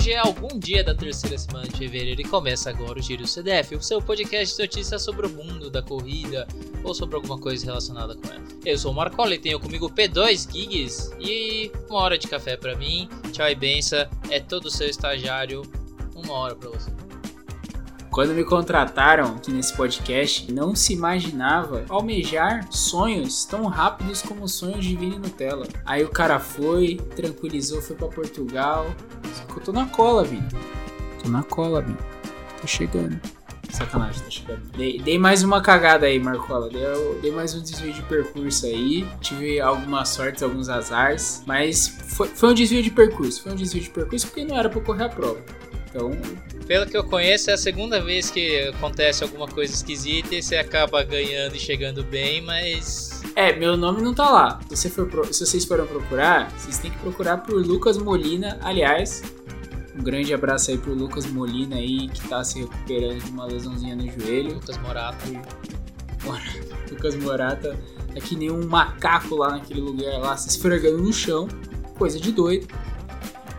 Hoje é algum dia da terceira semana de fevereiro e começa agora o Giro CDF, o seu podcast de notícias sobre o mundo da corrida ou sobre alguma coisa relacionada com ela. Eu sou o Marcola e tenho comigo P2 Gigs e uma hora de café para mim. Tchau e benção, é todo seu estagiário, uma hora para você. Quando me contrataram aqui nesse podcast, não se imaginava almejar sonhos tão rápidos como os sonhos de Vini Nutella. Aí o cara foi, tranquilizou, foi para Portugal. Eu tô na cola, Vini. Tô na cola, Vini. Tô chegando. Sacanagem, tá chegando. Dei, dei mais uma cagada aí, Marcola. Dei, dei, mais um desvio de percurso aí. Tive algumas sortes, alguns azares. Mas foi, foi um desvio de percurso. Foi um desvio de percurso porque não era pra correr a prova. Então. Pelo que eu conheço, é a segunda vez que acontece alguma coisa esquisita e você acaba ganhando e chegando bem, mas. É, meu nome não tá lá. Se, você for, se vocês forem procurar, vocês têm que procurar por Lucas Molina. Aliás, um grande abraço aí pro Lucas Molina aí, que tá se recuperando de uma lesãozinha no joelho. Lucas Morata. Lucas Morata é que nem um macaco lá naquele lugar lá, se esfregando no chão. Coisa de doido.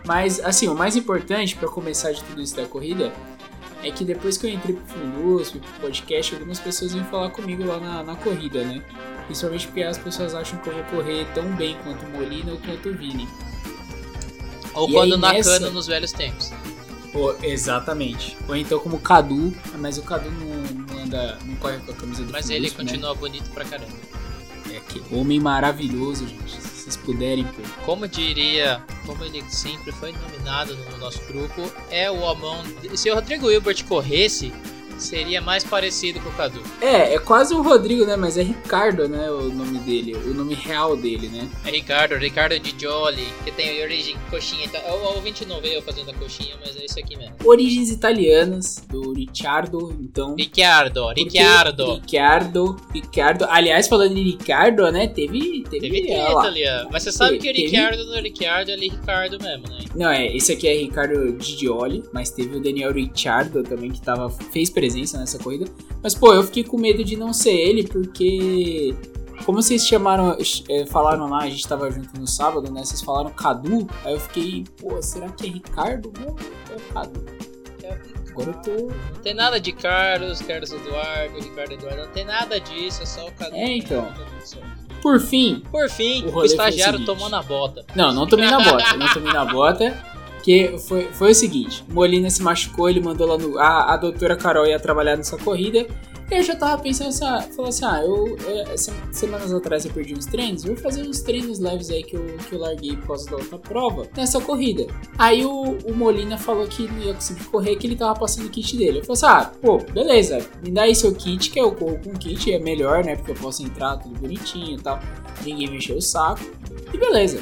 Mas, assim, o mais importante para começar de tudo isso da corrida é que depois que eu entrei pro Fundus, pro podcast, algumas pessoas vêm falar comigo lá na, na, corrida, né? Principalmente porque as pessoas acham que eu vou correr tão bem quanto o Molina ou quanto o Vini. Ou e quando na nessa... nos velhos tempos. Exatamente. Ou então como o Cadu, mas o Cadu não, não anda, não corre com a camisa do Mas ele né? continua bonito pra caramba. É que homem maravilhoso, gente vocês puderem. Como diria, como ele sempre foi nominado no nosso grupo, é o Amon. Se o Rodrigo Hilbert corresse, seria mais parecido com o Cadu. É, é quase o Rodrigo, né? Mas é Ricardo, né? O nome dele, o nome real dele, né? É Ricardo, Ricardo de Jolly, que tem origem coxinha. É o ouvinte não veio fazendo a coxinha, mas é isso aqui mesmo. Origens italianas, do Ricciardo, então. Ricciardo, Ricciardo. Ricciardo, Ricciardo. Aliás, falando de Ricciardo, né? Teve. Teve, teve italiano. Mas você sabe teve, que o Ricciardo não é Ricciardo, ele é Ricardo mesmo, né? Não, é, esse aqui é Ricardo Gigioli, mas teve o Daniel Ricciardo também, que tava, fez presença presença nessa corrida. Mas, pô, eu fiquei com medo de não ser ele, porque. Como vocês chamaram, é, falaram lá, a gente tava junto no sábado, né? Vocês falaram Cadu, aí eu fiquei, pô, será que é Ricardo? Não, é Cadu. Agora eu tô. Não tem nada de Carlos, Carlos Eduardo, Ricardo Eduardo, não tem nada disso, é só o Cadu. É, então. Por fim. Por fim, o, o estagiário tomou na bota. Não, não tomei na bota. não tomei na bota. Que foi, foi o seguinte: Molina se machucou, ele mandou lá no. A, a doutora Carol ia trabalhar nessa corrida. E eu já tava pensando assim, ah, falou assim, ah, eu, eu, semanas atrás eu perdi uns treinos, vou fazer uns treinos leves aí que eu, que eu larguei por causa da outra prova nessa corrida. Aí o, o Molina falou que não ia conseguir correr, que ele tava passando o kit dele. Eu falei assim, ah, pô, beleza, me dá aí seu kit, que eu corro com o kit, é melhor, né, porque eu posso entrar tudo bonitinho e tal, ninguém mexeu o saco. E beleza,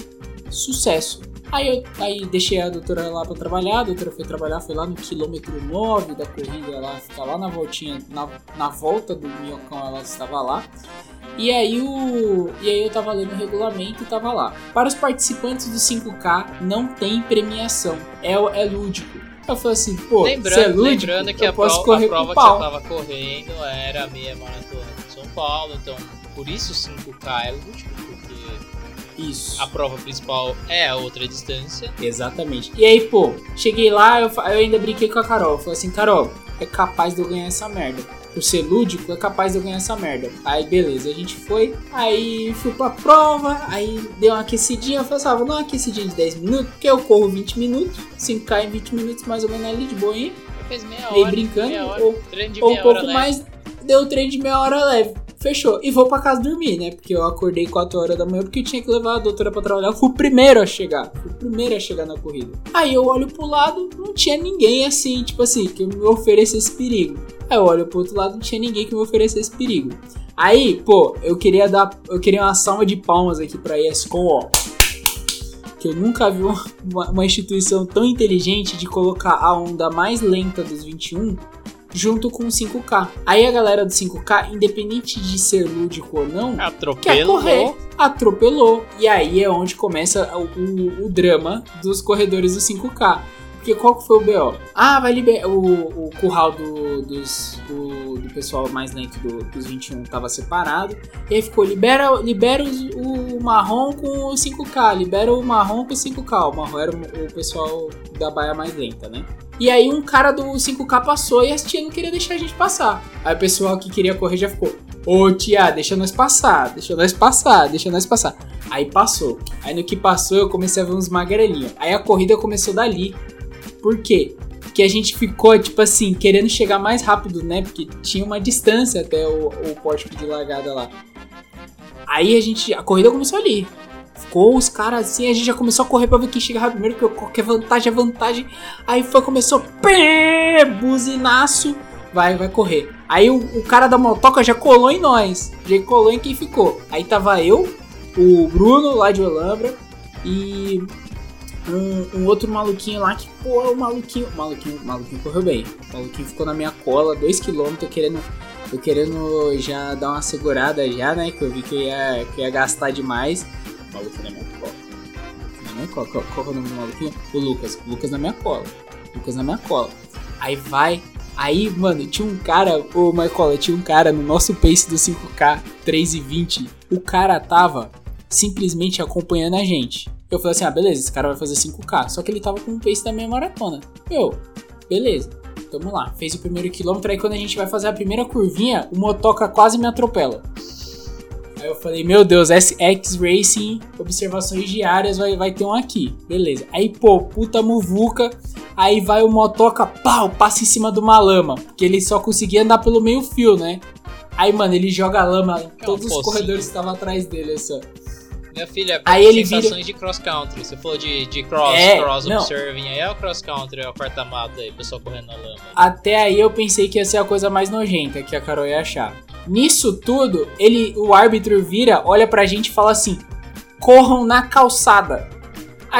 sucesso. Aí eu aí deixei a doutora lá para trabalhar, a doutora foi trabalhar, foi lá no quilômetro 9 da corrida, ela fica lá na voltinha, na, na volta do minhocão ela estava lá. E aí, o, e aí eu tava lendo o regulamento e tava lá. Para os participantes do 5K não tem premiação, é, é lúdico. Eu falei assim, pô, lembrando, é lúdico, lembrando que a, posso prova, a prova que eu tava correndo era a meia maratona de São Paulo, então por isso 5K é lúdico isso. A prova principal é a outra distância. Exatamente. E aí, pô, cheguei lá, eu, eu ainda brinquei com a Carol. falei assim, Carol, é capaz de eu ganhar essa merda. Por ser lúdico, é capaz de eu ganhar essa merda. Aí, beleza, a gente foi. Aí, fui pra prova. Aí, deu uma aquecidinha. Eu falei assim, ah, vou dar uma aquecidinha de 10 minutos. Porque eu corro 20 minutos. 5K em 20 minutos, mais ou menos ali de boinha. Fez meia hora. brincando. Meia hora, ou, ou um pouco mais. Deu treino de meia hora leve fechou. E vou para casa dormir, né? Porque eu acordei 4 horas da manhã porque tinha que levar a doutora para trabalhar. Eu fui o primeiro a chegar. Fui o primeiro a chegar na corrida. Aí eu olho pro lado, não tinha ninguém assim, tipo assim, que me oferecesse perigo. Aí eu olho pro outro lado, não tinha ninguém que me oferecesse perigo. Aí, pô, eu queria dar, eu queria uma salva de palmas aqui pra ESCOM, ó. Que eu nunca vi uma, uma instituição tão inteligente de colocar a onda mais lenta dos 21 junto com o 5K. Aí a galera do 5K, independente de ser lúdico ou não, atropelou. quer correr, atropelou. E aí é onde começa o, o, o drama dos corredores do 5K. Porque qual que foi o BO? Ah, vai liberar. O, o curral do, dos, do, do pessoal mais lento do, dos 21 tava separado. E aí ficou: libera, libera os, o marrom com o 5K, libera o marrom com o 5K. O marrom era o, o pessoal da baia mais lenta, né? E aí um cara do 5K passou e a tia não queria deixar a gente passar. Aí o pessoal que queria correr já ficou: Ô tia, deixa nós passar, deixa nós passar, deixa nós passar. Aí passou. Aí no que passou eu comecei a ver uns magrelinhos. Aí a corrida começou dali. Por quê? Porque a gente ficou, tipo assim, querendo chegar mais rápido, né? Porque tinha uma distância até o, o pórtico de largada lá. Aí a gente. A corrida começou ali. Ficou os caras assim, a gente já começou a correr pra ver quem chegava primeiro, porque qualquer vantagem é vantagem. Aí foi, começou. Pé, buzinaço. Vai, vai correr. Aí o, o, cara da motoca já colou em nós. Já colou em quem ficou. Aí tava eu, o Bruno lá de Olambra e um, um, outro maluquinho lá que, pô, o maluquinho. O maluquinho, o maluquinho correu bem. O maluquinho ficou na minha cola, 2km, querendo. Eu querendo já dar uma segurada já, né? Que eu vi que ia, que ia gastar demais. O maluquinho na minha cola. Na minha cola. Qual, qual é o nome do maluquinho? O Lucas. O Lucas na minha cola. Lucas na minha cola. Aí vai. Aí, mano, tinha um cara, ô Marcola, tinha um cara no nosso pace do 5K 3,20. O cara tava simplesmente acompanhando a gente. Eu falei assim: ah, beleza, esse cara vai fazer 5K. Só que ele tava com um pace da meia maratona. Eu, beleza, tamo lá. Fez o primeiro quilômetro. Aí quando a gente vai fazer a primeira curvinha, o motoca quase me atropela. Aí eu falei, meu Deus, SX Racing, observações diárias, vai, vai ter um aqui. Beleza. Aí, pô, puta muvuca. Aí vai o motoca, pau, passa em cima de uma lama. Porque ele só conseguia andar pelo meio fio, né? Aí, mano, ele joga lama em todos os corredores que estavam atrás dele, assim. Minha filha, aí ele sensações vira... de cross-country. Você falou de, de cross, é, cross não. observing, aí é o cross-country, é o quarta-mata aí, pessoal correndo na lama. Até aí eu pensei que ia ser a coisa mais nojenta que a Carol ia achar. Nisso tudo, ele, o árbitro vira, olha pra gente e fala assim: corram na calçada.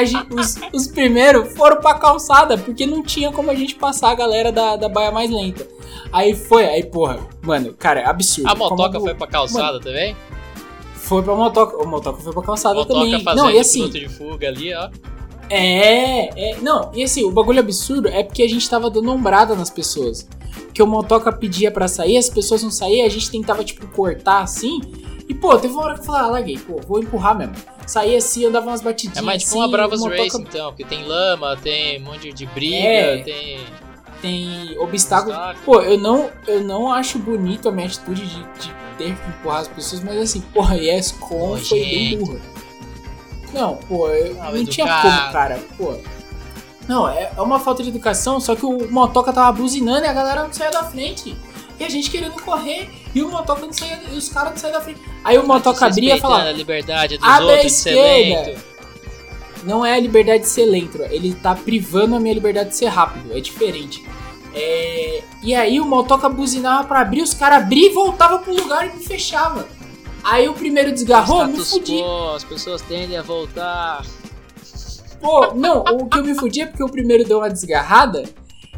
Gente, os, os primeiros foram pra calçada, porque não tinha como a gente passar a galera da, da baia mais lenta. Aí foi, aí porra, mano, cara, é absurdo. A motoca Como- foi pra calçada Mano, também? Foi pra motoca, o motoca foi pra calçada motoca também. Não, e assim, de fuga ali, ó. É, é. Não, e assim, o bagulho absurdo é porque a gente tava dando ombrada nas pessoas. Que o motoca pedia pra sair, as pessoas não saíam, a gente tentava, tipo, cortar assim. E, pô, teve uma hora que eu falei, ah, larguei, pô, vou empurrar mesmo. Saía assim, eu dava umas batidinhas. É mais tipo assim, uma Bravos motoca Race, então, porque tem lama, tem um monte de briga, É. tem. Tem obstáculos. obstáculo. Pô, eu não, eu não acho bonito a minha atitude de, de ter que empurrar as pessoas, mas assim, porra, yes, com foi bem burra. Não, pô, eu, Não, não tinha como, cara, pô. Não, é, é uma falta de educação, só que o motoca tava buzinando e a galera não saía da frente. E a gente querendo correr, e o motoca não saía, e os caras não saíam da frente. Aí o motoca abria e falava, a liberdade dos "Abre a outros de ser esquerda." não é a liberdade de ser lento, ele tá privando a minha liberdade de ser rápido, é diferente. É, E aí o motoca buzinava pra abrir, os caras abriam e voltava pro lugar e me fechava. Aí o primeiro desgarrou, me fudi. quo, as pessoas tendem a voltar. Pô, não, o que eu me fudi é porque o primeiro deu uma desgarrada.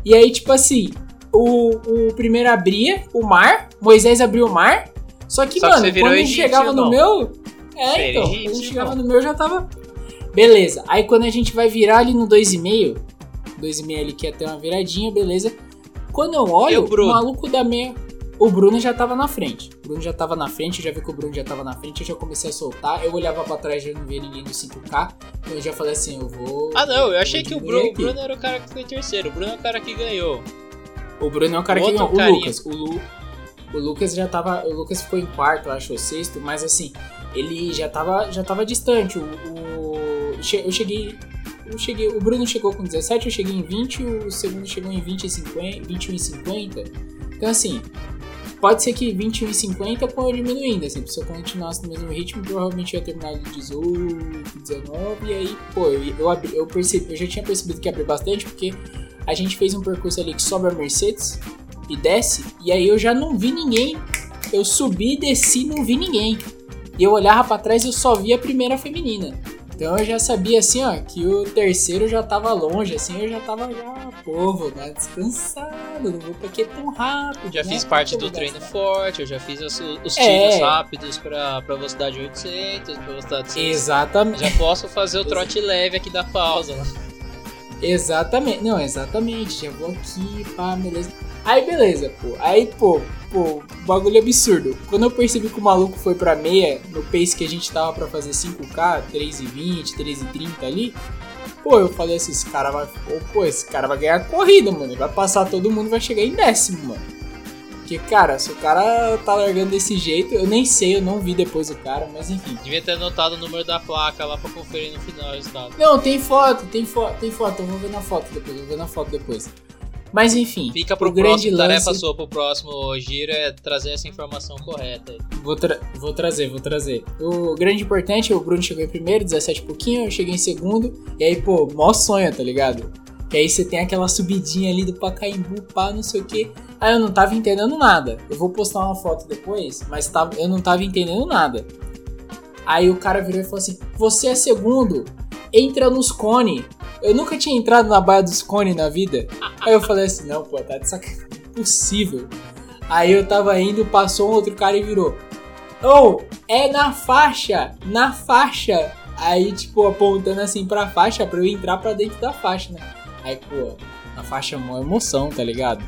E aí, tipo assim, o, o primeiro abria o mar, Moisés abriu o mar. Só que, Só que mano, virou quando egípcio, chegava no meu. É, então, quando chegava irmão. no meu já tava. Beleza. Aí quando a gente vai virar ali no 2,5, 2,5 ali que ia ter uma viradinha, beleza. Quando eu olho, o Bruno? o maluco da meia. O Bruno já tava na frente. O Bruno já tava na frente, eu já vi que o Bruno já tava na frente, eu já comecei a soltar. Eu olhava pra trás e não via ninguém do 5K. Então eu já falei assim, eu vou. Ah, não, eu achei que o Bruno, o. Bruno era o cara que ficou em terceiro. O Bruno é o cara que ganhou. O Bruno é o cara O que ganhou. O carinha. Lucas. O, Lu, o Lucas já tava. O Lucas ficou em quarto, eu acho, ou sexto, mas assim, ele já tava, já tava distante. O, o- eu cheguei. Eu cheguei. O Bruno chegou com 17, eu cheguei em 20, o segundo chegou em 20 e 50, 21 e 50. Então assim. Pode ser que 21 e 50 for diminuindo, assim, se eu continuasse no mesmo ritmo, provavelmente eu ia terminar de 18, 19, e aí, pô, eu, eu, abri- eu, percebi, eu já tinha percebido que ia abrir bastante, porque a gente fez um percurso ali que sobe a Mercedes e desce, e aí eu já não vi ninguém. Eu subi, desci, não vi ninguém. E eu olhava pra trás eu só via a primeira feminina. Então eu já sabia assim, ó, que o terceiro já tava longe, assim, eu já tava já, pô, vou dar descansado, não vou pra que tão rápido. Já né? fiz parte do treino gastar. forte, eu já fiz os, os É. tiros rápidos pra, pra velocidade 800, pra velocidade 600. Exatamente. Já posso fazer o trote leve aqui da pausa. Exatamente, não, exatamente. Já vou aqui, pá, beleza. Aí beleza, pô. Aí, pô, pô, bagulho absurdo. Quando eu percebi que o maluco foi pra meia, no pace que a gente tava pra fazer 5K, 3,20, 3,30 ali, pô, eu falei assim, esse cara vai. Pô, esse cara vai ganhar a corrida, mano. Ele vai passar todo mundo vai chegar em décimo, mano. Porque, cara, se o cara tá largando desse jeito, eu nem sei, eu não vi depois o cara, mas enfim. Devia ter anotado o número da placa lá pra conferir no final o resultado. Não, tem foto, tem foto, tem foto, eu vou ver na foto depois, eu vou ver na foto depois. Mas enfim, Fica pro o grande próximo, lance... tarefa sua pro próximo giro é trazer essa informação correta. Vou, tra- vou trazer, vou trazer. O grande importante, o Bruno chegou em primeiro, 17 e pouquinho, eu cheguei em segundo, e aí, pô, mó sonho, tá ligado? E aí você tem aquela subidinha ali do Pacaembu, pá, não sei o que. Aí eu não tava entendendo nada. Eu vou postar uma foto depois, mas tava, eu não tava entendendo nada. Aí o cara virou e falou assim: Você é segundo, entra nos cone. Eu nunca tinha entrado na baia dos cone na vida. Aí eu falei assim: Não, pô, tá de sacanagem. Impossível. Aí eu tava indo, passou um outro cara e virou: Oh, é na faixa, na faixa. Aí, tipo, apontando assim pra faixa pra eu entrar pra dentro da faixa, né? Aí, pô, na faixa é mó emoção, tá ligado?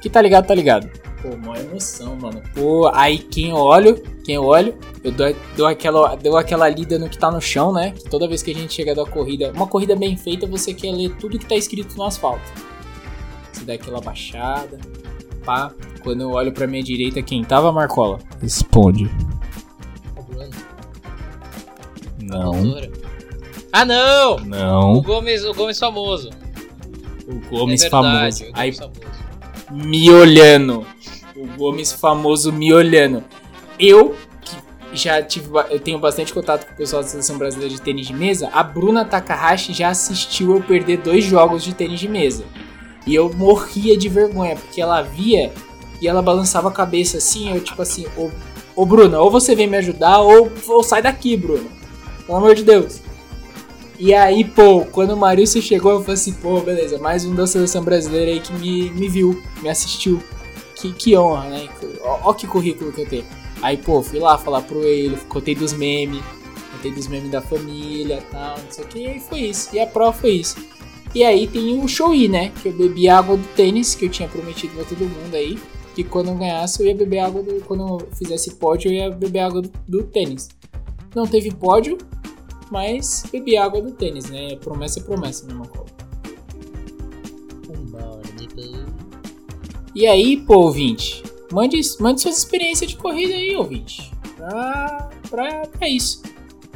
Que tá ligado, tá ligado. Pô, mó emoção, mano. Pô, aí quem eu olho, quem eu olho, eu dou, dou, aquela, dou aquela lida no que tá no chão, né? Que toda vez que a gente chega da corrida, uma corrida bem feita, você quer ler tudo que tá escrito no asfalto. Você dá aquela baixada, pá. Quando eu olho pra minha direita, quem tava, Marcola? Responde. O. Não. Ah, não! O não. Gomes, o Gomes famoso. O Gomes é verdade, famoso. o Gomes Aí famoso. me olhando. O Gomes famoso me olhando. Eu, que já tive, eu tenho bastante contato com o pessoal da Seleção Brasileira de Tênis de Mesa, a Bruna Takahashi já assistiu eu perder dois jogos de tênis de mesa. E eu morria de vergonha, porque ela via e ela balançava a cabeça assim, eu tipo assim, ô, ô Bruna, ou você vem me ajudar, ou, ou sai daqui, Bruna. Pelo amor de Deus. E aí, pô, quando o Marício chegou, eu falei assim, pô, beleza, mais um da seleção brasileira aí que me, me viu, me assistiu. Que, que honra, né? Ó, que currículo que eu tenho. Aí, pô, fui lá falar pro ele, contei dos memes, contei dos memes da família e tal, não sei o que, e foi isso. E a prova foi isso. E aí tem o show né? Que eu bebi água do tênis, que eu tinha prometido pra todo mundo aí. Que quando eu ganhasse, eu ia beber água do. Quando eu fizesse pódio, eu ia beber água do, do tênis. Não teve pódio, mas bebi água do tênis, né? Promessa é promessa, né, Marcola? E aí, pô, ouvinte, mande, mande suas experiências de corrida aí, ouvinte. Pra, pra, pra isso.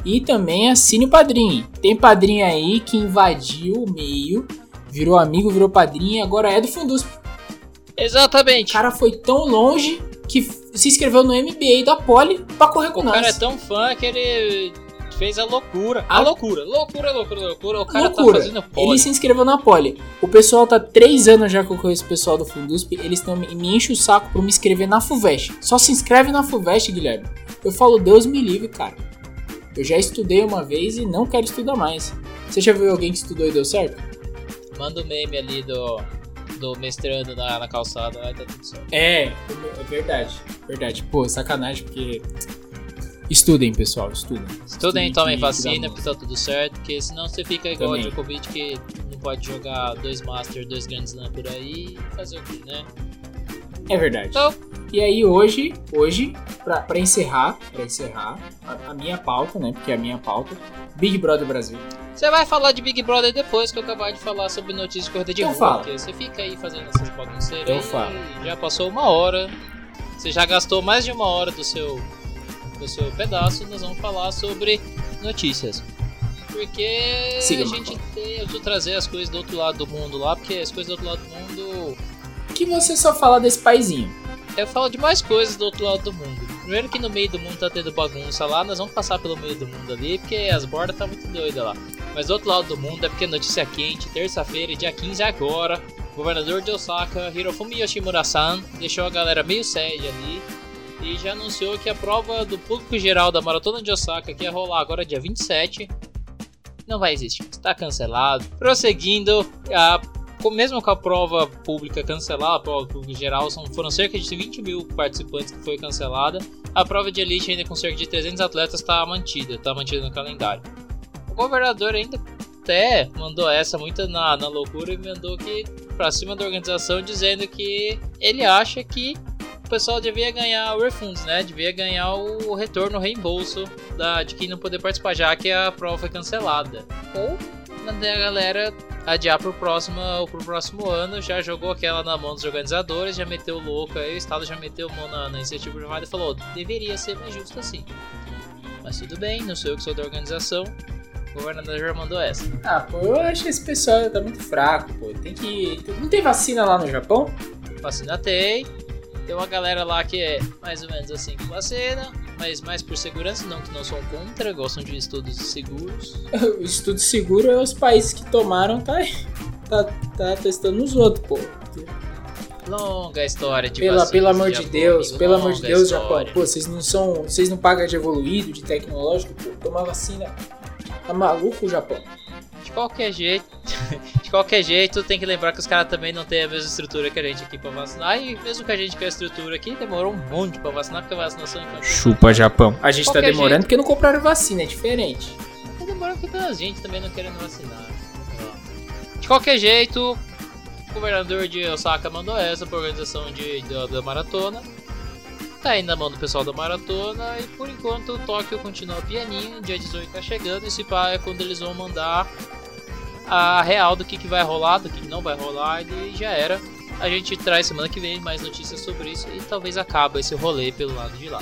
E também assine o padrinho. Tem padrinho aí que invadiu o meio, virou amigo, virou padrinho e agora é do Fundus. O Exatamente. cara foi tão longe que se inscreveu no MBA da Poli pra correr com O nós. cara é tão fã que ele fez a loucura. A A- loucura, loucura, loucura, loucura. O cara Loucura. tá fazendo pole. Ele se inscreveu na Poli. O pessoal tá três anos já que eu conheço o pessoal do Fundusp. Eles tão, me enchem o saco pra me inscrever na FUVEST. Só se inscreve na FUVEST, Guilherme. Eu falo, Deus me livre, cara. Eu já estudei uma vez e não quero estudar mais. Você já viu alguém que estudou e deu certo? Manda o meme ali do, do mestrando na, na calçada, vai tá tudo certo. É, é verdade. Verdade. Pô, sacanagem, porque. Estudem, pessoal, estudem. Estudem, que- tomem vacina, porque tá tudo certo, porque senão você fica igual Também. o Djokovic que não pode jogar dois Masters, dois Grand Slam por aí e fazer o quê, né? É verdade. Então, E aí hoje, hoje, pra, pra encerrar, pra encerrar, a, a minha pauta, né? Porque é a minha pauta, Big Brother Brasil. você vai falar de Big Brother depois que eu acabar de falar sobre notícias de corrida de Então rua, porque você fica aí fazendo essas bagunceiras Eu falo. já passou uma hora, você já gastou mais de uma hora do seu, seu pedaço, nós vamos falar sobre notícias. Porque Siga, a gente tem, eu preciso trazer as coisas do outro lado do mundo lá, porque as coisas do outro lado do mundo Que você só fala desse paizinho. Eu falo de mais coisas do outro lado do mundo. Primeiro que no meio do mundo tá tendo bagunça lá, nós vamos passar pelo meio do mundo ali, porque as bordas tá muito doidas lá. Mas do outro lado do mundo é porque notícia quente, terça-feira, dia 15 agora, governador de Osaka, Hirofumi Yoshimura-san, deixou a galera meio séria ali e já anunciou que a prova do público geral da Maratona de Osaka, que ia rolar agora dia 27, não vai existir, está cancelado. Prosseguindo, a mesmo com a prova pública cancelada, a prova pública geral, são, foram cerca de 20 mil participantes que foi cancelada. A prova de elite, ainda com cerca de 300 atletas, está mantida, está mantida no calendário. O governador ainda até mandou essa muito na, na loucura e mandou que pra cima da organização dizendo que ele acha que pessoal devia ganhar o refunds, né? Devia ganhar o retorno, o reembolso da, de quem não poder participar, já que a prova foi cancelada. Ou mandei a galera adiar pro próximo, pro próximo ano, já jogou aquela na mão dos organizadores, já meteu louco aí, o Estado já meteu mão na, na iniciativa privada e falou, deveria ser mais justo assim. Mas tudo bem, não sou eu que sou da organização, o governador já mandou essa. Ah, pô, eu acho que esse pessoal tá muito fraco, pô. Tem que. Não tem vacina lá no Japão? Vacina tem, tem uma galera lá que é mais ou menos assim com vacina, mas mais por segurança, não que não são contra, gostam de estudos seguros. o estudo seguro é os países que tomaram, tá, tá, tá testando nos outros, pô. Longa história de Pela, Pelo amor de Japão, Deus, amigo, pelo amor de Deus. Japão. Pô, vocês não são. Vocês não pagam de evoluído, de tecnológico, pô. Tomar vacina. Tá maluco o Japão? De qualquer jeito, de qualquer jeito, tem que lembrar que os caras também não têm a mesma estrutura que a gente aqui pra vacinar. E mesmo que a gente com a estrutura aqui, demorou um monte pra vacinar, porque a vacinação infantil. Chupa Japão. A gente tá Qualquer demorando jeito. porque não compraram vacina, é diferente. Tá demorando porque tem a gente também não querendo vacinar. De qualquer jeito, o governador de Osaka mandou essa pra organização de, da, da maratona. Tá aí na mão do pessoal da maratona e por enquanto o Tóquio continua pianinho, dia 18 tá chegando, esse pá é quando eles vão mandar a real do que, que vai rolar, do que, que não vai rolar e já era. A gente traz semana que vem mais notícias sobre isso e talvez acabe esse rolê pelo lado de lá.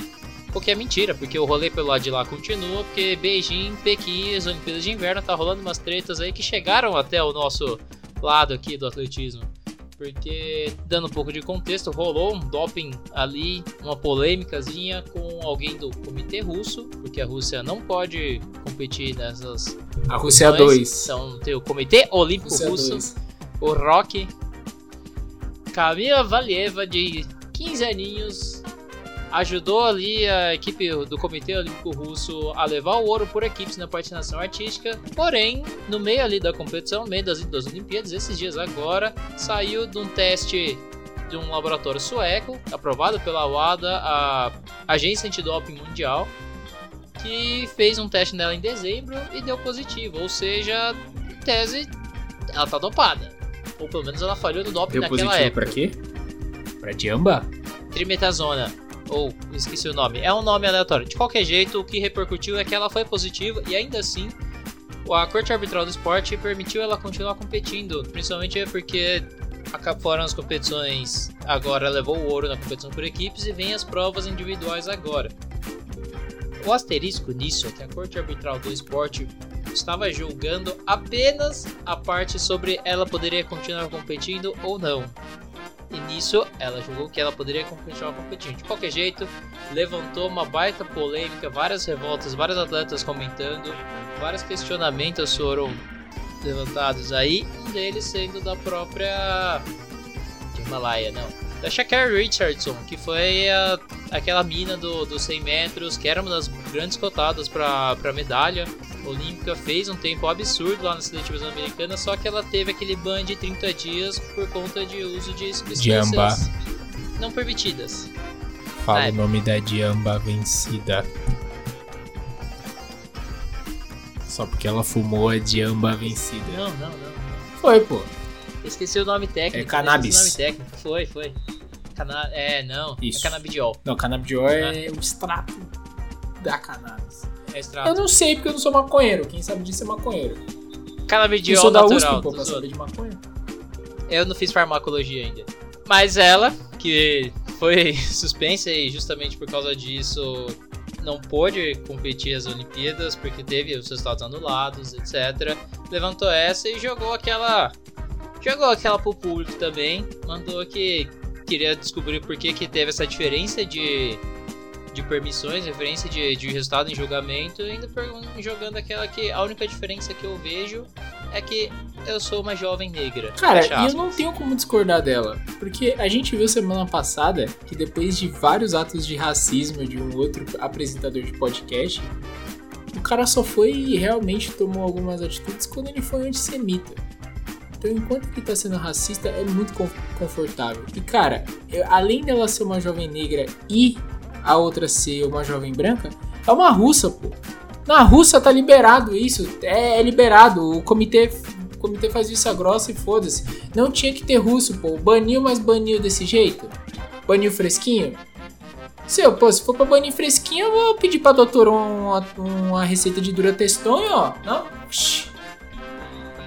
O que é mentira, porque o rolê pelo lado de lá continua, porque Beijing, Pequim, as Olimpíadas de Inverno tá rolando umas tretas aí que chegaram até o nosso lado aqui do atletismo. Porque, dando um pouco de contexto, rolou um doping ali, uma polêmicazinha com alguém do comitê russo, porque a Rússia não pode competir nessas. A Rússia é competições. 2. Então tem o Comitê Olímpico Rússia Russo, 2. o Rock, Camila Valieva, de 15 aninhos, ajudou ali a equipe do Comitê Olímpico Russo a levar o ouro por equipes na patinação artística. Porém, no meio ali da competição, no meio das, das Olimpíadas, esses dias agora, saiu de um teste de um laboratório sueco, aprovado pela WADA, a Agência Antidoping Mundial, que fez um teste nela em dezembro e deu positivo. Ou seja, em tese, ela tá dopada. Ou pelo menos ela falhou do doping Deu naquela positivo época. pra quê? Pra Jamba? Trimetazona, ou esqueci o nome, é um nome aleatório. De qualquer jeito, o que repercutiu é que ela foi positiva e ainda assim a Corte Arbitral do Esporte permitiu ela continuar competindo, principalmente porque aca- foram as competições agora levou o ouro na competição por equipes e vem as provas individuais agora. O asterisco nisso é que a Corte Arbitral do Esporte estava julgando apenas a parte sobre ela poderia continuar competindo ou não. E nisso ela julgou que ela poderia continuar competindo. De qualquer jeito, levantou uma baita polêmica, várias revoltas, vários atletas comentando, vários questionamentos foram levantados. Aí, um deles sendo da própria Himalaia, não, da Shakira Richardson, que foi a- aquela mina do, dos 100 metros, que era uma das grandes cotadas para medalha olímpica, fez um tempo absurdo lá nas seletivas americanas, só que ela teve aquele ban de 30 dias por conta de uso de substâncias Jamba. não permitidas. Fala Ah, o nome da Jamba vencida. Só porque ela fumou a Jamba vencida. Não, não, não. Foi, pô. Esqueci o nome técnico. É cannabis. esqueci O nome técnico. Foi, foi. Cana é, não. Isso. É canabidiol. Não, canabidiol é o extrato da cannabis. É Eu extrato. não sei porque eu não sou maconheiro. Quem sabe disso é maconheiro. Canabidiol eu sou da natural. USP, pô, pra saber de maconha. Eu não fiz farmacologia ainda. Mas ela, que foi suspensa e justamente por causa disso não pôde competir as Olimpíadas porque teve os resultados anulados, etc. Levantou essa e jogou aquela. Jogou aquela pro público também. Mandou que queria descobrir por que, que teve essa diferença de, de permissões, referência de, de resultado em julgamento, ainda jogando aquela que a única diferença que eu vejo é que eu sou uma jovem negra. Cara, e eu não tenho como discordar dela. Porque a gente viu semana passada que depois de vários atos de racismo de um outro apresentador de podcast, o cara só foi e realmente tomou algumas atitudes quando ele foi antissemita. Então, enquanto ele tá sendo racista, é muito con- confortável. E, cara, além dela ser uma jovem negra e a outra ser uma jovem branca, é uma russa, pô. Na Rússia tá liberado isso. É, é liberado. O comitê, o comitê faz vista grossa e foda-se. Não tinha que ter russo, pô. Baniu, mas baniu desse jeito. Baniu fresquinho. Se, eu, pô, se for pra banir fresquinho, eu vou pedir pra doutora uma, uma receita de duratestonho, ó. Não?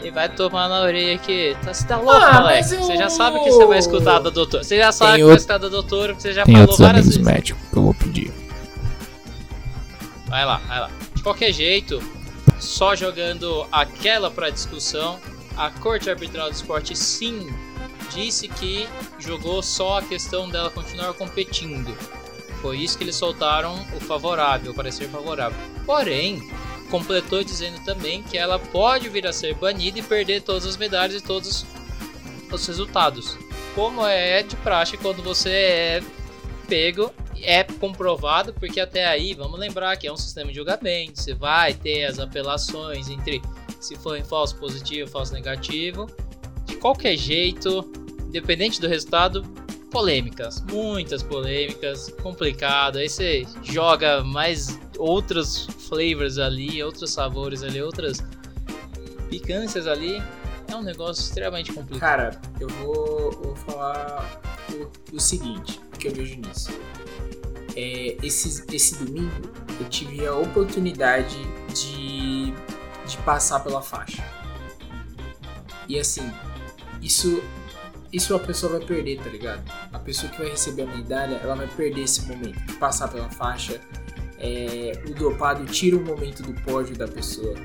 E vai tomar na orelha aqui. Tá, você tá louco, ah, Alex? Eu... Você já sabe que você vai escutar da doutora. Você já sabe Tem que vai escutar da doutora, você já Tem falou várias vezes. médicos que eu vou pedir. Vai lá, vai lá. De qualquer jeito, só jogando aquela pra discussão, a Corte Arbitral do Esporte sim disse que jogou só a questão dela continuar competindo. Foi isso que eles soltaram o favorável, o parecer favorável. Porém, completou dizendo também que ela pode vir a ser banida e perder todas as medalhas e todos os resultados. Como é de praxe quando você é pego, é comprovado, porque até aí, vamos lembrar que é um sistema de julgamento, você vai ter as apelações entre se for em falso positivo, falso negativo. De qualquer jeito, independente do resultado, polêmicas, muitas polêmicas, complicado. Aí você joga mais outros flavors ali, outros sabores ali, outras picâncias ali. É um negócio extremamente complicado. Cara, eu vou, vou falar o, o seguinte que eu vejo nisso. É, esse, esse domingo eu tive a oportunidade de, de passar pela faixa. E assim, isso isso a pessoa vai perder, tá ligado? A pessoa que vai receber a medalha, ela vai perder esse momento, de passar pela faixa. É, o dopado tira o momento do pódio da pessoa.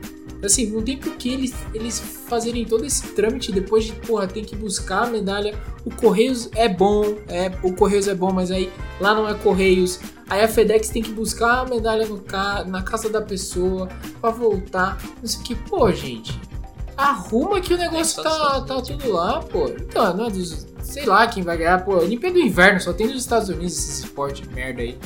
Assim, não tem por que eles, eles fazerem todo esse trâmite depois de, porra, tem que buscar a medalha. O Correios é bom, é, o Correios é bom, mas aí lá não é Correios. Aí a FedEx tem que buscar a medalha no ca na casa da pessoa para voltar. Não sei o que, pô, gente. Arruma que o negócio tá, tá tudo lá, pô. Então, não é dos. Sei lá quem vai ganhar, pô. Olimpíada do Inverno, só tem nos Estados Unidos esse esporte de merda aí.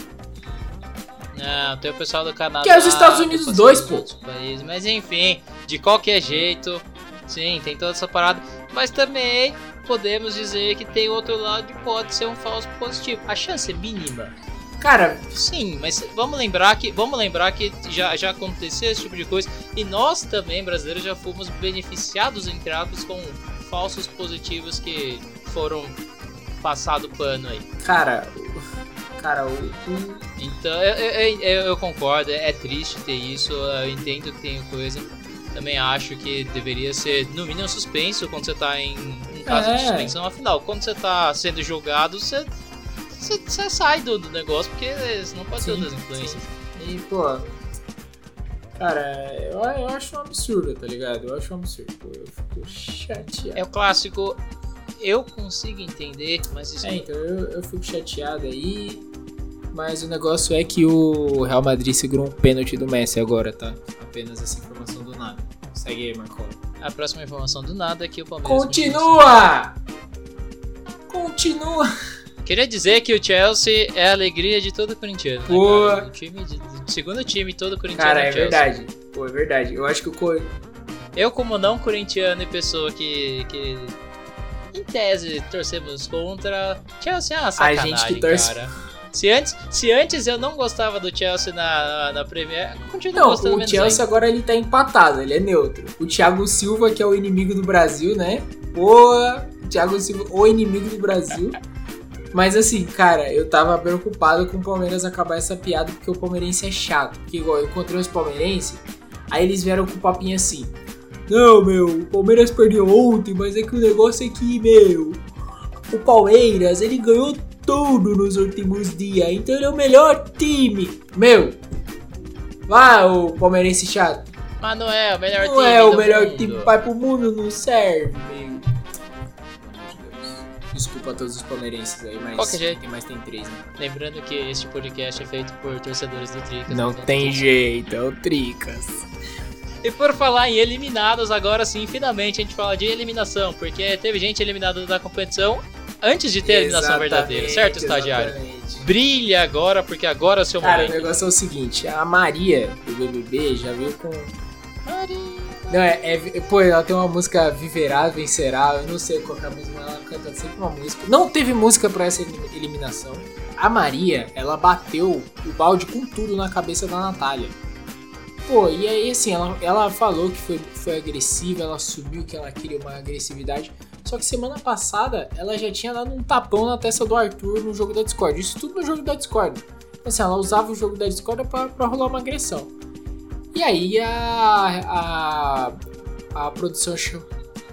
Não, tem o pessoal do Canadá. Que é os Estados Unidos dois, pô. Países. Mas enfim, de qualquer jeito, sim, tem toda essa parada. Mas também podemos dizer que tem outro lado que pode ser um falso positivo. A chance é mínima. Cara, sim, mas vamos lembrar que vamos lembrar que já, já aconteceu esse tipo de coisa e nós também brasileiros já fomos beneficiados entre aspas com falsos positivos que foram passado pano aí. Cara, cara, o, então eu, eu, eu, concordo, é triste ter isso, eu entendo que tem coisa. Também acho que deveria ser no mínimo suspenso quando você tá em um caso é. de suspensão. Afinal, quando você tá sendo julgado, você você sai do, do, negócio porque você não pode sim, ter outras influências. Sim. E, pô. Cara, eu, eu acho um absurdo, tá ligado? Eu acho um absurdo. Pô, eu fico chateado. É o clássico. Eu consigo entender, mas isso. É, então eu, eu fico chateado aí. Mas o negócio é que o Real Madrid segurou um pênalti do Messi agora, tá? Apenas essa informação do nada. Segue aí, Marcolo. A próxima informação do nada é que o Palmeiras. Continua! Continua! Queria dizer que o Chelsea é a alegria de todo corintiano. Pô. Né, o time de, segundo time todo corintiano. Cara, é, é verdade. Pô, é verdade. Eu acho que o Cor... Eu, como não corintiano e pessoa que, que em tese torcemos contra, Chelsea é uma sacanagem, a gente que torce... cara. Se antes, se antes eu não gostava do Chelsea na, na Premier, continuo não, gostando o Chelsea ainda. agora ele tá empatado, ele é neutro. O Thiago Silva, que é o inimigo do Brasil, né? Pô, Thiago Silva, o inimigo do Brasil. Mas assim, cara, eu tava preocupado com o Palmeiras acabar essa piada porque o palmeirense é chato. Porque igual eu encontrei os palmeirenses, aí eles vieram com o papinho assim. Não, meu, o Palmeiras perdeu ontem, mas é que o negócio é que, meu, o Palmeiras, ele ganhou tudo nos últimos dias, então ele é o melhor time. Meu, vai o palmeirense chato. Mas não é o melhor não time. Não é o melhor mundo. time, vai pro mundo, não serve. Desculpa a todos os palmeirenses aí, mas Qualquer jeito. tem mais tem três, né? Lembrando que este podcast é feito por torcedores do Tricas. Não tem jeito, é o Tricas. E por falar em eliminados, agora sim, finalmente a gente fala de eliminação, porque teve gente eliminada da competição antes de ter a eliminação verdadeira, certo, estagiário? Exatamente. Brilha agora, porque agora é o seu Cara, momento. Cara, o negócio é o seguinte, a Maria do BBB já veio com... Maria... Não, é, é, Pô, ela tem uma música Viverá, Vencerá, eu não sei qual é a música, mas ela canta sempre uma música. Não teve música pra essa eliminação. A Maria, ela bateu o balde com tudo na cabeça da Natália. Pô, e aí assim, ela, ela falou que foi, foi agressiva, ela subiu que ela queria uma agressividade. Só que semana passada ela já tinha dado um tapão na testa do Arthur no jogo da Discord. Isso tudo no jogo da Discord. Assim, ela usava o jogo da Discord pra, pra rolar uma agressão. E aí a, a, a produção achou.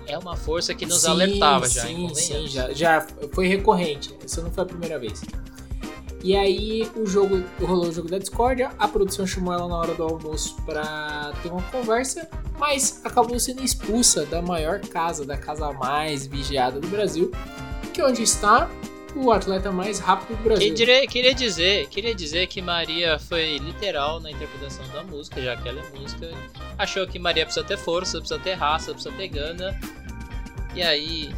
É uma força que nos sim, alertava já, Sim, sim, já, já foi recorrente. Essa não foi a primeira vez. E aí o jogo rolou o jogo da discórdia, a produção chamou ela na hora do almoço para ter uma conversa, mas acabou sendo expulsa da maior casa, da casa mais vigiada do Brasil, que é onde está o atleta mais rápido do Brasil. Queria, queria dizer, queria dizer que Maria foi literal na interpretação da música, já que ela é música. Achou que Maria precisa ter força, precisa ter raça, precisa ter gana. E aí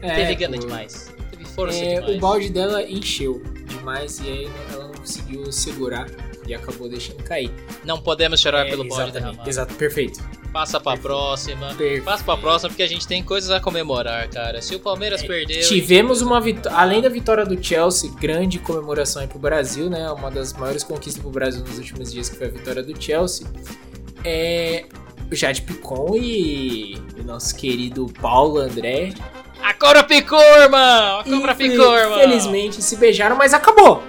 é, teve gana demais. Teve força é, demais. O balde dela encheu demais e aí ela não conseguiu segurar e acabou deixando cair. Não podemos chorar é, pelo balde derramado. Exato, perfeito. Passa pra próxima. Perfeito. Passa pra próxima porque a gente tem coisas a comemorar, cara. Se o Palmeiras é, perdeu. Tivemos uma vitória. Além da vitória do Chelsea, grande comemoração aí pro Brasil, né? Uma das maiores conquistas pro Brasil nos últimos dias, que foi a vitória do Chelsea. É. Jade Picon e o nosso querido Paulo André a cobra picou, irmão! A cobra picou, irmão! Felizmente se beijaram, mas acabou!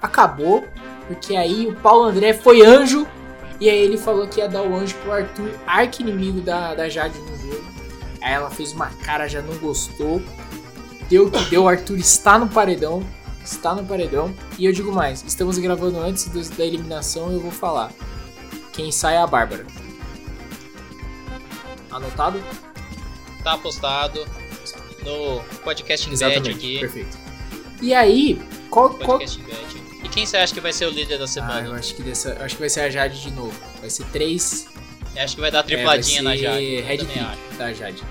Acabou, porque aí o Paulo André foi anjo e aí ele falou que ia dar o anjo pro Arthur, arqui-inimigo da, da Jade no jogo. Aí ela fez uma cara, já não gostou. Deu o que deu, o Arthur está no paredão. Está no paredão. E eu digo mais, estamos gravando antes do, da eliminação e eu vou falar. Quem sai é a Bárbara. Anotado? tá postado no podcast Embed aqui. Perfeito. E aí, qual, podcast qual... Quem você acha que vai ser o líder da semana? Ah, eu acho que, dessa, acho que vai ser a Jade de novo. Vai ser três. Eu acho que vai dar tripladinha é, vai na Jade. Red Pick da Jade.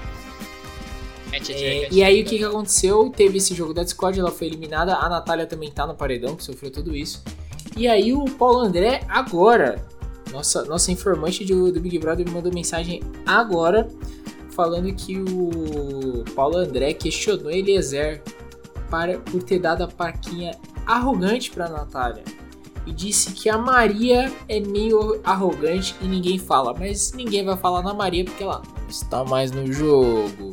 É, e aí o que, que aconteceu? Teve esse jogo da Discord, ela foi eliminada. A Natália também tá no paredão, que sofreu tudo isso. E aí o Paulo André agora, nossa, nossa informante do, do Big Brother me mandou mensagem agora falando que o Paulo André questionou Eliezer para, por ter dado a parquinha arrogante para Natália e disse que a Maria é meio arrogante e ninguém fala, mas ninguém vai falar na Maria porque ela está mais no jogo.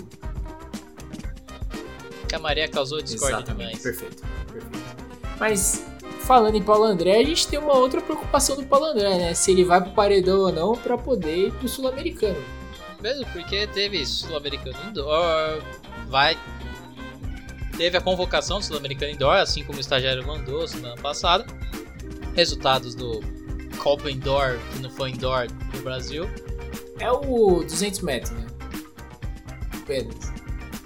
Que a Maria causou discórdia Exatamente, perfeito, perfeito. Mas falando em Paulo André, a gente tem uma outra preocupação do Paulo André, né? Se ele vai pro paredão ou não para poder ir pro sul-americano mesmo, porque teve Sul-Americano Indoor, vai. Teve a convocação do Sul-Americano Indoor, assim como o estagiário mandou semana passada. Resultados do Copa Indoor, que não foi Indoor no Brasil. É o 200 metros, né? Apenas.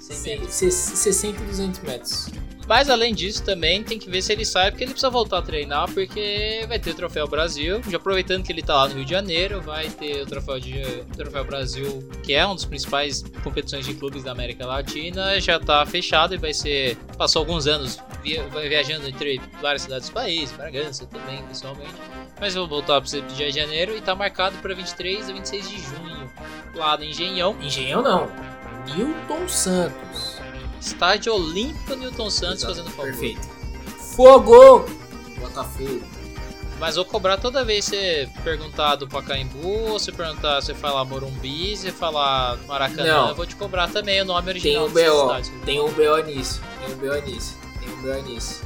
100 metros. 60 e 200 metros. Mas além disso, também tem que ver se ele sai, porque ele precisa voltar a treinar, porque vai ter o Troféu Brasil. Já aproveitando que ele tá lá no Rio de Janeiro, vai ter o Troféu, de, Troféu Brasil, que é uma das principais competições de clubes da América Latina, já tá fechado e vai ser. Passou alguns anos via, viajando entre várias cidades do país, Bragança também, pessoalmente. Mas vou voltar para o Rio de Janeiro e tá marcado para 23 a 26 de junho, lá no Engenhão. Engenhão não, Newton Santos. Estádio Olímpico Newton Santos Exato, fazendo favor. Perfeito. Fogo! Botafogo. Mas vou cobrar toda vez que você perguntar do Pacaembu, ou se perguntar se falar Morumbi, se falar Maracanã, Não. eu vou te cobrar também o nome original Tem um BO, tem um BO nisso, tem um BO nisso, tem um BO nisso.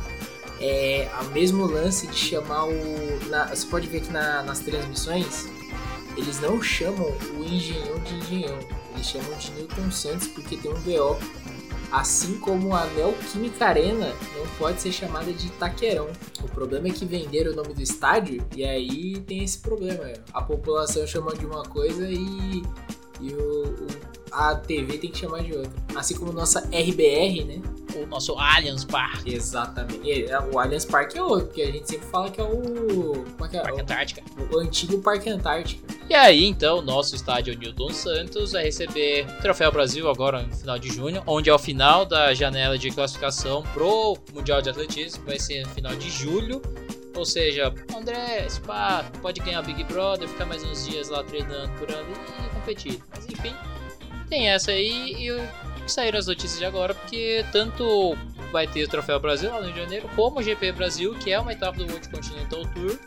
É o mesmo lance de chamar o... Na, você pode ver que na, nas transmissões, eles não chamam o engenhão de engenhão, eles chamam de Newton Santos porque tem um BO Assim como a Neoquímica Arena não pode ser chamada de Itaquerão. O problema é que venderam o nome do estádio e aí tem esse problema. A população chama de uma coisa e, e o, o, a TV tem que chamar de outra. Assim como nossa RBR, né? O nosso Allianz Park. Exatamente. É, o Allianz Park é outro, porque a gente sempre fala que é o. Como é que é? Parque Antártica. O, o antigo Parque Antártica. E aí, então, nosso estádio Newton Santos vai receber o Troféu Brasil agora no final de junho, onde é o final da janela de classificação pro Mundial de Atletismo, vai ser no final de julho. Ou seja, André, Spa, pode ganhar Big Brother, ficar mais uns dias lá treinando por ali e competir. Mas tem essa aí e saíram as notícias de agora, porque tanto vai ter o Troféu Brasil lá no Rio de Janeiro, como o GP Brasil, que é uma etapa do World Continental Tour,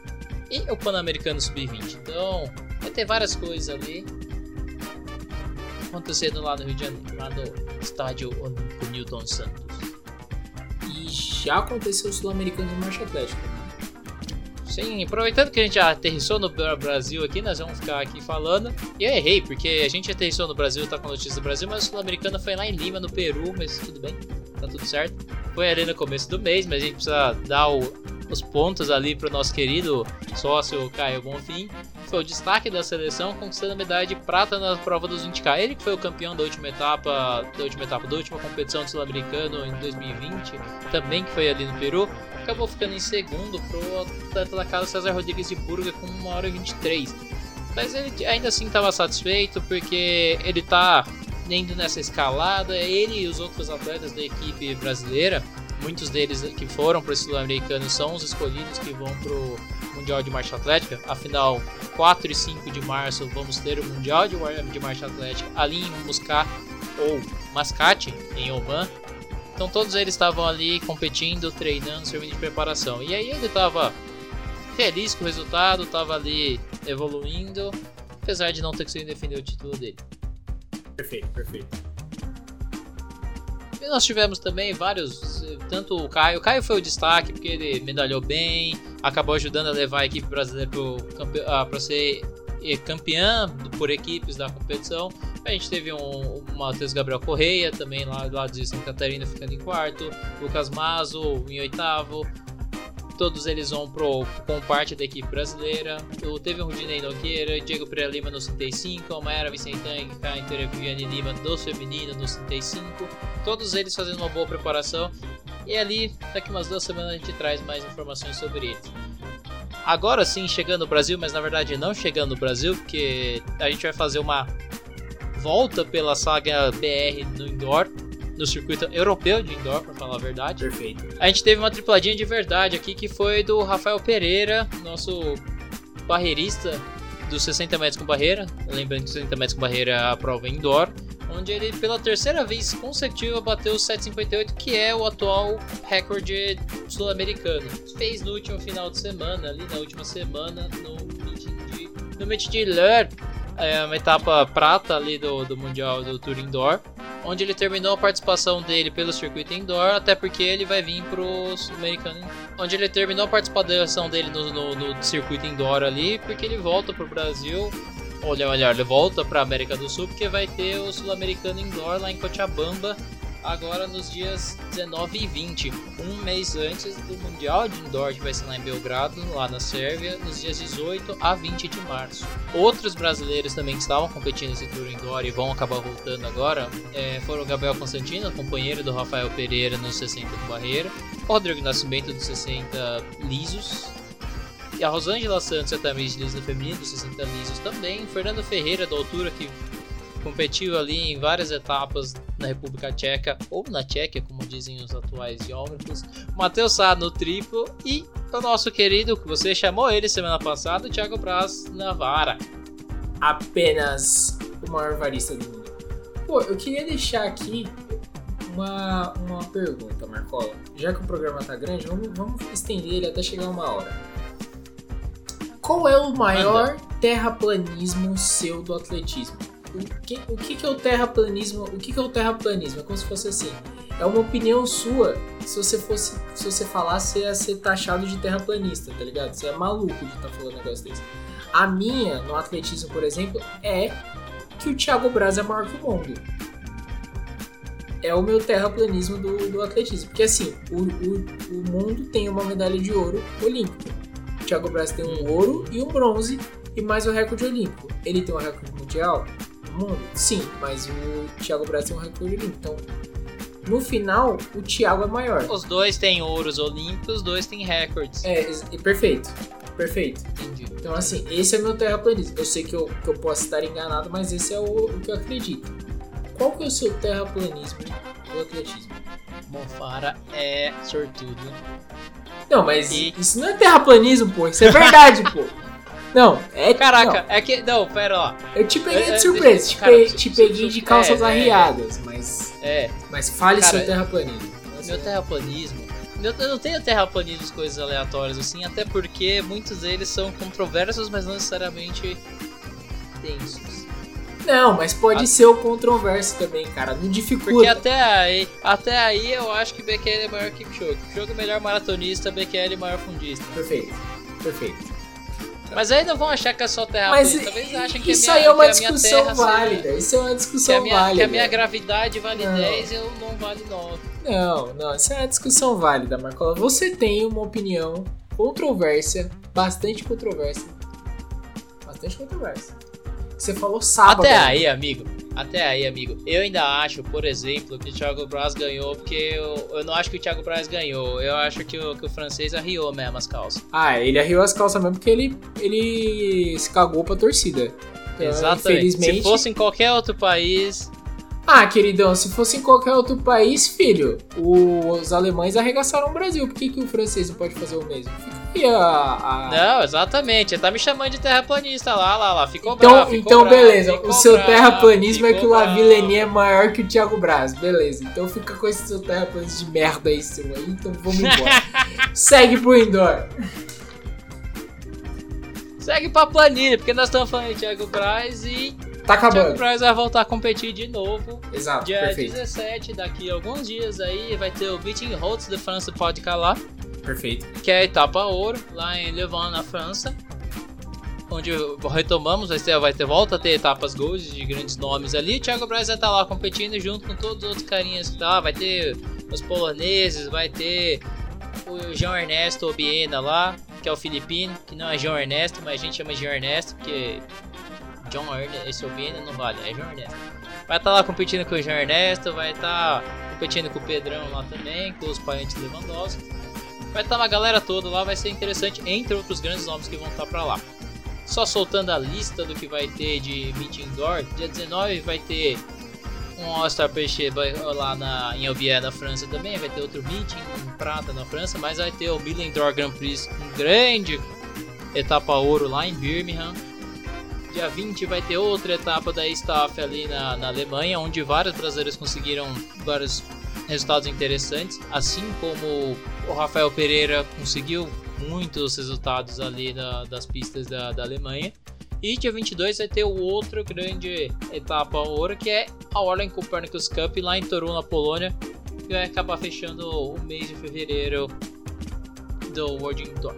e o Pan-Americano Sub-20. Então, vai ter várias coisas ali acontecendo lá no Rio de Janeiro, lá no estádio Olímpico Newton Santos. E já aconteceu o Sul-Americano de Marcha Atlética. Sim, aproveitando que a gente já aterrissou no Brasil aqui, nós vamos ficar aqui falando. E eu errei, porque a gente aterrissou no Brasil, tá com notícia do Brasil, mas o Sul-Americano foi lá em Lima, no Peru, mas tudo bem, tá tudo certo. Foi ali no começo do mês, mas a gente precisa dar o, os pontos ali pro nosso querido sócio Caio Bonfim. Foi o destaque da seleção, conquistando a medalha de prata na prova dos 20K. Ele que foi o campeão da última etapa, da última etapa, da última competição do Sul-Americano em 2020, também que foi ali no Peru. Acabou ficando em segundo pro atleta da casa César Rodrigues de Burga com 1 hora e 23. Mas ele ainda assim estava satisfeito porque ele tá indo nessa escalada. Ele e os outros atletas da equipe brasileira muitos deles que foram para o Sul-Americano são os escolhidos que vão para o Mundial de Marcha Atlética. Afinal, 4 e 5 de março vamos ter o Mundial de, de Marcha Atlética ali em Muscat ou Mascate, em Oman. Então todos eles estavam ali competindo, treinando, servindo de preparação. E aí ele estava feliz com o resultado, estava ali evoluindo, apesar de não ter conseguido defender o título dele. Perfeito, perfeito. E nós tivemos também vários, tanto o Caio, o Caio foi o destaque porque ele medalhou bem, acabou ajudando a levar a equipe brasileira para ser campeã por equipes da competição. A gente teve um, o Matheus Gabriel Correia também lá, lá de Santa Catarina ficando em quarto, Lucas Mazo em oitavo, Todos eles vão pro, com parte da equipe brasileira. Teve o Rudinei Nogueira, Diego Pereira Lima no 35, Maera Vicentang, Cainter Viviane Lima do feminino no 35. Todos eles fazendo uma boa preparação. E ali, daqui umas duas semanas, a gente traz mais informações sobre eles. Agora sim, chegando no Brasil, mas na verdade não chegando no Brasil, porque a gente vai fazer uma volta pela saga BR no indoor no circuito europeu de indoor, para falar a verdade. Perfeito. A gente teve uma tripladinha de verdade aqui que foi do Rafael Pereira, nosso barreirista dos 60 metros com barreira. Lembrando que 60 metros com barreira é a prova indoor, onde ele pela terceira vez consecutiva bateu o 758, que é o atual recorde sul-americano. Fez no último final de semana, ali na última semana, no meeting de, no meeting de é uma etapa prata ali do, do Mundial do Tour Indoor onde ele terminou a participação dele pelo circuito indoor, até porque ele vai vir pro sul-americano, onde ele terminou a participação dele no, no, no circuito indoor ali, porque ele volta pro Brasil olha, melhor, ele volta para América do Sul porque vai ter o Sul-Americano Indoor lá em Cochabamba agora nos dias 19 e 20, um mês antes do Mundial de Indoor que vai ser lá em Belgrado, lá na Sérvia, nos dias 18 a 20 de março. Outros brasileiros também que estavam competindo nesse Tour Indoor e vão acabar voltando agora é, foram Gabriel Constantino, companheiro do Rafael Pereira nos 60 do Barreira, Rodrigo Nascimento dos 60 lisos, e a Rosângela Santos e a Tamiris Liso feminino dos 60 lisos também, Fernando Ferreira da altura que competiu ali em várias etapas na República Tcheca ou na Tchequia, como dizem os atuais geógrafos. Matheus Sá no triplo e o nosso querido, que você chamou ele semana passada, Thiago Braz na vara. Apenas o maior varista do mundo. Pô, eu queria deixar aqui uma, uma pergunta, Marcola. Já que o programa tá grande, vamos, vamos estender ele até chegar uma hora. Qual é o maior terraplanismo seu do atletismo? O que, o que, é o terraplanismo? O que, é o terraplanismo? É como se fosse assim. É uma opinião sua. Se você fosse. Se você falasse, ia ser taxado de terraplanista, tá ligado? Você é maluco de estar tá falando um negócio desse. A minha, no atletismo, por exemplo, é que o Thiago Braz é maior que o mundo. É o meu terraplanismo do, do atletismo. Porque assim, o, o, o mundo tem uma medalha de ouro olímpica. O Thiago Braz tem um ouro e um bronze e mais o recorde olímpico. Ele tem um recorde mundial? Mundo? Sim, mas o Thiago Braz tem um recorde olímpico. Então, no final, o Thiago é maior. Os dois têm ouros olímpicos, os dois têm recordes. É, perfeito. Perfeito. Entendi. Então, assim, esse é meu terraplanismo. Eu sei que eu, que eu posso estar enganado, mas esse é o, o que eu acredito. Qual que é o seu terraplanismo do atletismo? Mofara é sortudo. Não, mas e... isso não é terraplanismo, pô. Isso é verdade, pô. Não, é. Caraca, não. é que. Não, pera lá. Eu te peguei de surpresa, te, cara, te peguei de calças é, arriadas, é, mas. É. Mas fale cara, seu terraplanismo. Meu terraplanismo. Eu, eu não tenho terraplanismos, coisas aleatórias assim, até porque muitos deles são controversos, mas não necessariamente densos. Não, mas pode A- ser o controverso também, cara. Não dificulta. Porque até aí, até aí eu acho que Bekele é maior que Kipchoge. Kipchoge é melhor maratonista, Bekele é maior fundista. Perfeito, perfeito. Mas aí não vão achar que é só terra Mas plana. Talvez achem que isso a minha, aí é uma que discussão seja- válida. Isso é uma que discussão a minha, válida. que a minha gravidade vale Não. 10 e eu não vale 9. Não, não, isso é uma discussão válida, Marcola. Você tem uma opinião controversa, bastante controversa. Bastante controversa. Você falou sábado. Até aí, amigo. Até aí, amigo. Eu ainda acho, por exemplo, que o Thiago Braz ganhou, porque eu, eu não acho que o Thiago Braz ganhou. Eu acho que o, que o francês arriou mesmo as calças. Ah, ele arriou as calças mesmo porque ele, ele se cagou pra torcida. Então, Exatamente. Infelizmente. Se fosse em qualquer outro país. Ah, queridão, se fosse em qualquer outro país, filho, os alemães arregaçaram o Brasil. Por que, que o francês não pode fazer o mesmo? Fica aí a. a- Não, exatamente. Ele tá me chamando de terraplanista lá, lá, lá. Ficou Então, bravo. então bravo, beleza. O seu bravo, terraplanismo é que o. Lavileni é maior que o Thiago Braz. Beleza. Então fica com esse seu terraplanismo de merda aí, seu aí. Então vamos embora. Segue pro indoor. Segue pra planilha, porque nós estamos falando de Thiago Braz e Tá Thiago acabando. Braz vai voltar a competir de novo. Exato, Dia perfeito. 17, daqui a alguns dias aí, vai ter o Beating Holtz de France Podcast lá. Perfeito. que é a etapa ouro, lá em Le Mans, na França. Onde retomamos, vai ter, vai ter volta a ter etapas gold de grandes nomes ali. O Thiago Braz vai estar lá competindo junto com todos os outros carinhas que tá lá. Vai ter os poloneses, vai ter o João Ernesto Obiena lá, que é o filipino, que não é João Ernesto, mas a gente chama de João Ernesto, porque John Ernesto, esse Obiena não vale, é João Ernesto. Vai estar lá competindo com o João Ernesto, vai estar competindo com o Pedrão lá também, com os parentes Lewandowski. Vai estar uma galera toda lá, vai ser interessante, entre outros grandes nomes que vão estar pra lá. Só soltando a lista do que vai ter de meet indoor, dia 19 vai ter um All-Star Peixe lá na, em Albier, na França também, vai ter outro meeting em Prata na França, mas vai ter o Milan Indoor Grand Prix, um grande etapa ouro lá em Birmingham. Dia 20 vai ter outra etapa da Staff ali na, na Alemanha, onde vários brasileiros conseguiram vários resultados interessantes, assim como o Rafael Pereira conseguiu muitos resultados ali da- das pistas da, da Alemanha. E dia 22 vai ter o outro grande etapa ouro, que é a Orlen Copernicus Cup lá em Toru, na Polônia, que vai acabar fechando o mês de fevereiro do World Indoor.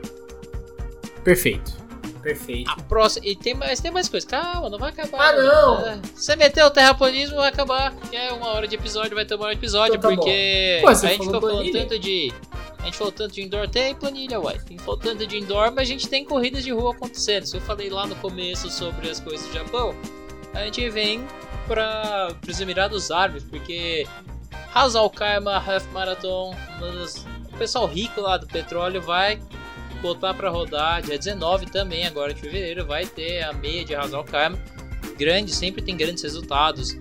Perfeito. Perfeito. A próxima. E tem mais, tem mais coisa. Calma, não vai acabar. Ah, não. É, Você meteu o terraplanismo, vai acabar. Que é uma hora de episódio, vai ter uma hora de episódio, Então tá porque Pô, a gente ficou falando tanto de. Gente falou tanto de indoor, tem planilha, uai. Tem falou tanto de indoor, mas a gente tem corridas de rua acontecendo. Se eu falei lá no começo sobre as coisas do Japão, a gente vem para os Emirados Árabes, porque Hazal Karma Half Marathon, o pessoal rico lá do petróleo vai botar para rodar dia 19 também, agora de fevereiro, vai ter a meia de Hazal Karma. Grande, sempre tem grandes resultados.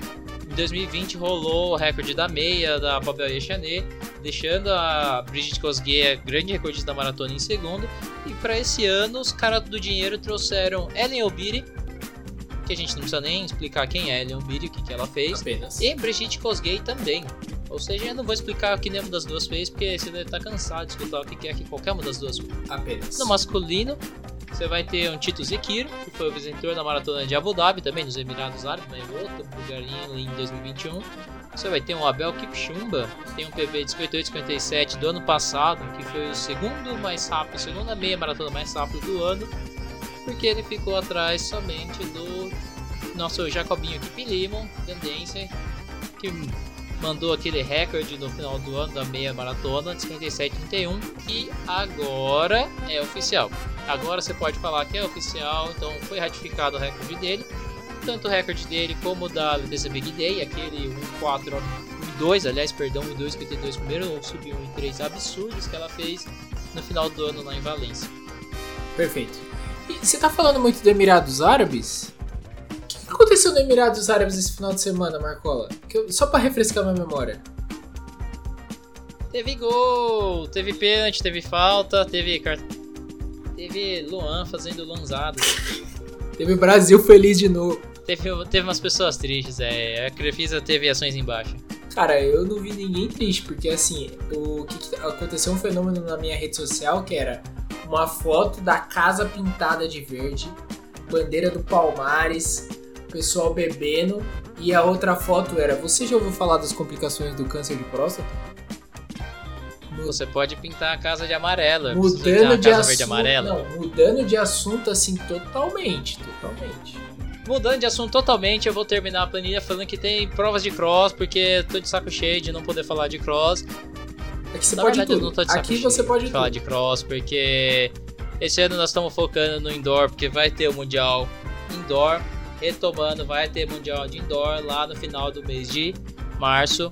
Em 2020 rolou o recorde da meia da Babel Chanet, deixando a Brigitte Kosgei, grande recordista da maratona, em segundo. E para esse ano, os caras do dinheiro trouxeram Ellen Obiri, que a gente não precisa nem explicar quem é Ellen Obiri, o que, que ela fez. Apenas. E Brigitte Kosgei também. Ou seja, eu não vou explicar o que nenhuma das duas fez, porque você deve estar cansado de escutar o que que é que qualquer uma das duas fez. Apenas. No masculino, você vai ter um Tito Zekiro, que foi o vencedor da maratona de Abu Dhabi, também nos Emirados Árabes, mas outro lugarinho em 2021. Você vai ter um Abel Kipchumba, que tem um PB de 58,57 do ano passado, que foi o segundo mais rápido, a segunda meia maratona mais rápido do ano, porque ele ficou atrás somente do nosso Jacobinho Kip Limon, tendência, que mandou aquele recorde no final do ano da meia maratona de 57,31 e agora é oficial. Agora você pode falar que é oficial, então foi ratificado o recorde dele. Tanto o recorde dele como o da Letícia Big Day, aquele 1,4, 1,2, aliás, perdão, 1,2,52 primeiro, subiu 1,3 absurdos que ela fez no final do ano lá em Valência. Perfeito. E você tá falando muito do Emirados Árabes? O que aconteceu no Emirados Árabes esse final de semana, Marcola? Eu- só pra refrescar minha memória. Teve gol, teve pênalti, teve falta, teve cart... teve Luan fazendo lanzado. Teve Brasil feliz de novo. Teve, teve umas pessoas tristes, é. A Crefisa teve ações em baixa. Cara, eu não vi ninguém triste, porque assim, o que, que aconteceu um fenômeno na minha rede social que era uma foto da casa pintada de verde, bandeira do Palmares, pessoal bebendo, e a outra foto era: Você já ouviu falar das complicações do câncer de próstata? Você pode pintar a casa de amarela. Mudando de assunto. amarela. Não, mudando de assunto assim totalmente, totalmente. Mudando de assunto totalmente, eu vou terminar a planilha falando que tem provas de cross, porque eu tô de saco cheio de não poder falar de cross. Aqui você Na pode verdade, eu tudo. não tô de saco Aqui cheio você pode de falar de cross, porque esse ano nós estamos focando no indoor, porque vai ter o Mundial Indoor. Retomando, vai ter Mundial de Indoor lá no final do mês de março.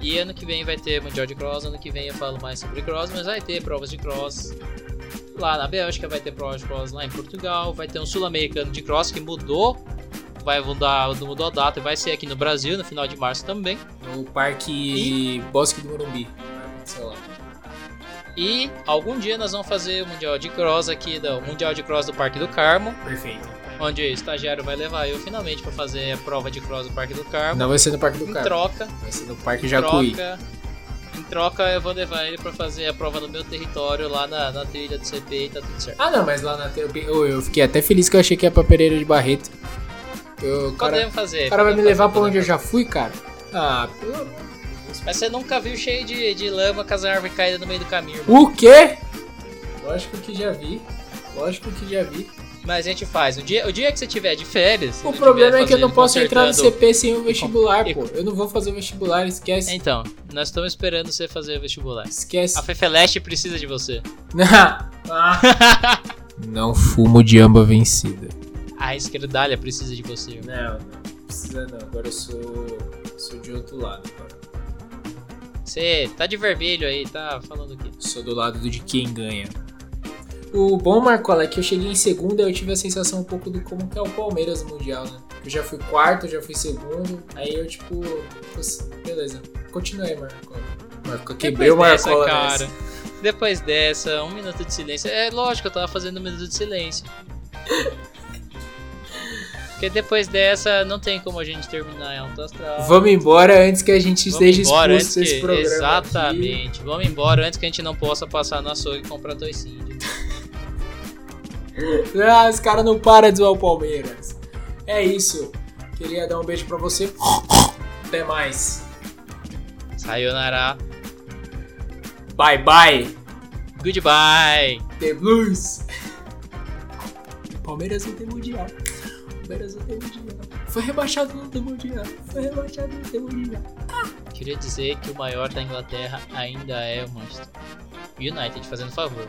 E ano que vem vai ter Mundial de Cross. Ano que vem eu falo mais sobre cross, mas vai ter provas de cross lá na Bélgica, vai ter provas de cross lá em Portugal, vai ter um sul-americano de cross que mudou. Vai mudar, mudou a data e vai ser aqui no Brasil no final de março também. No Parque Bosque do Morumbi. Sei lá. E algum dia nós vamos fazer o Mundial de Cross aqui, do, o Mundial de Cross do Parque do Carmo, Perfeito. onde o estagiário vai levar eu finalmente para fazer a prova de cross do Parque do Carmo. Não vai ser no Parque do em Carmo. troca, Vai ser no Parque em Jacuí. troca, em troca eu vou levar ele para fazer a prova no meu território lá na, na trilha do CP e tá tudo certo. Ah, não, mas lá na TV. Eu, eu fiquei até feliz que eu achei que ia pra Pereira de Barreto. Eu, o cara, Podemos fazer. o cara vai me podemos levar pra onde eu podemos já fui, cara? Ah, pelo. Mas você nunca viu cheio de, de lama com as árvores caídas no meio do caminho. O quê? Lógico que já vi. Lógico que já vi. Mas a gente faz. O dia, o dia que você tiver de férias. O problema é que eu não posso entrar no CP sem o vestibular, E- pô. Eu não vou fazer o vestibular, esquece. Então, nós estamos esperando você fazer o vestibular. Esquece. A Fefeleste precisa de você. Ah. não fumo de amba vencida. A esquerdalha precisa de você. Não, não precisa não. Agora eu sou. sou de outro lado agora. Você tá de vermelho aí, tá falando o quê? Sou do lado de quem ganha. O bom, Marcola, é que eu cheguei em segunda eu tive a sensação um pouco do como que é o Palmeiras no Mundial, né? Eu já fui quarto, já fui segundo, aí eu tipo. Beleza. Continua aí, Marcola. Marco, quebrei o Depois dessa, Marcola cara. nessa. Depois dessa, um minuto de silêncio. É lógico, eu tava fazendo um minuto de silêncio. Porque depois dessa, não tem como a gente terminar em alto astral. Vamos embora antes que a gente Vamos esteja embora expulso desse que... programa. aqui. Exatamente. Vamos embora antes que a gente não possa passar no açougue e comprar toicíndio. Ah, os caras não param de zoar o Palmeiras. É isso. Queria dar um beijo pra você. Até mais. Sayonara. Bye bye. Goodbye. The Blues. Palmeiras não tem mundial. Palmeiras. Foi rebaixado no mundial. Foi rebaixado no tem mundial. Queria dizer que o maior da Inglaterra ainda é o Manchester United, fazendo favor.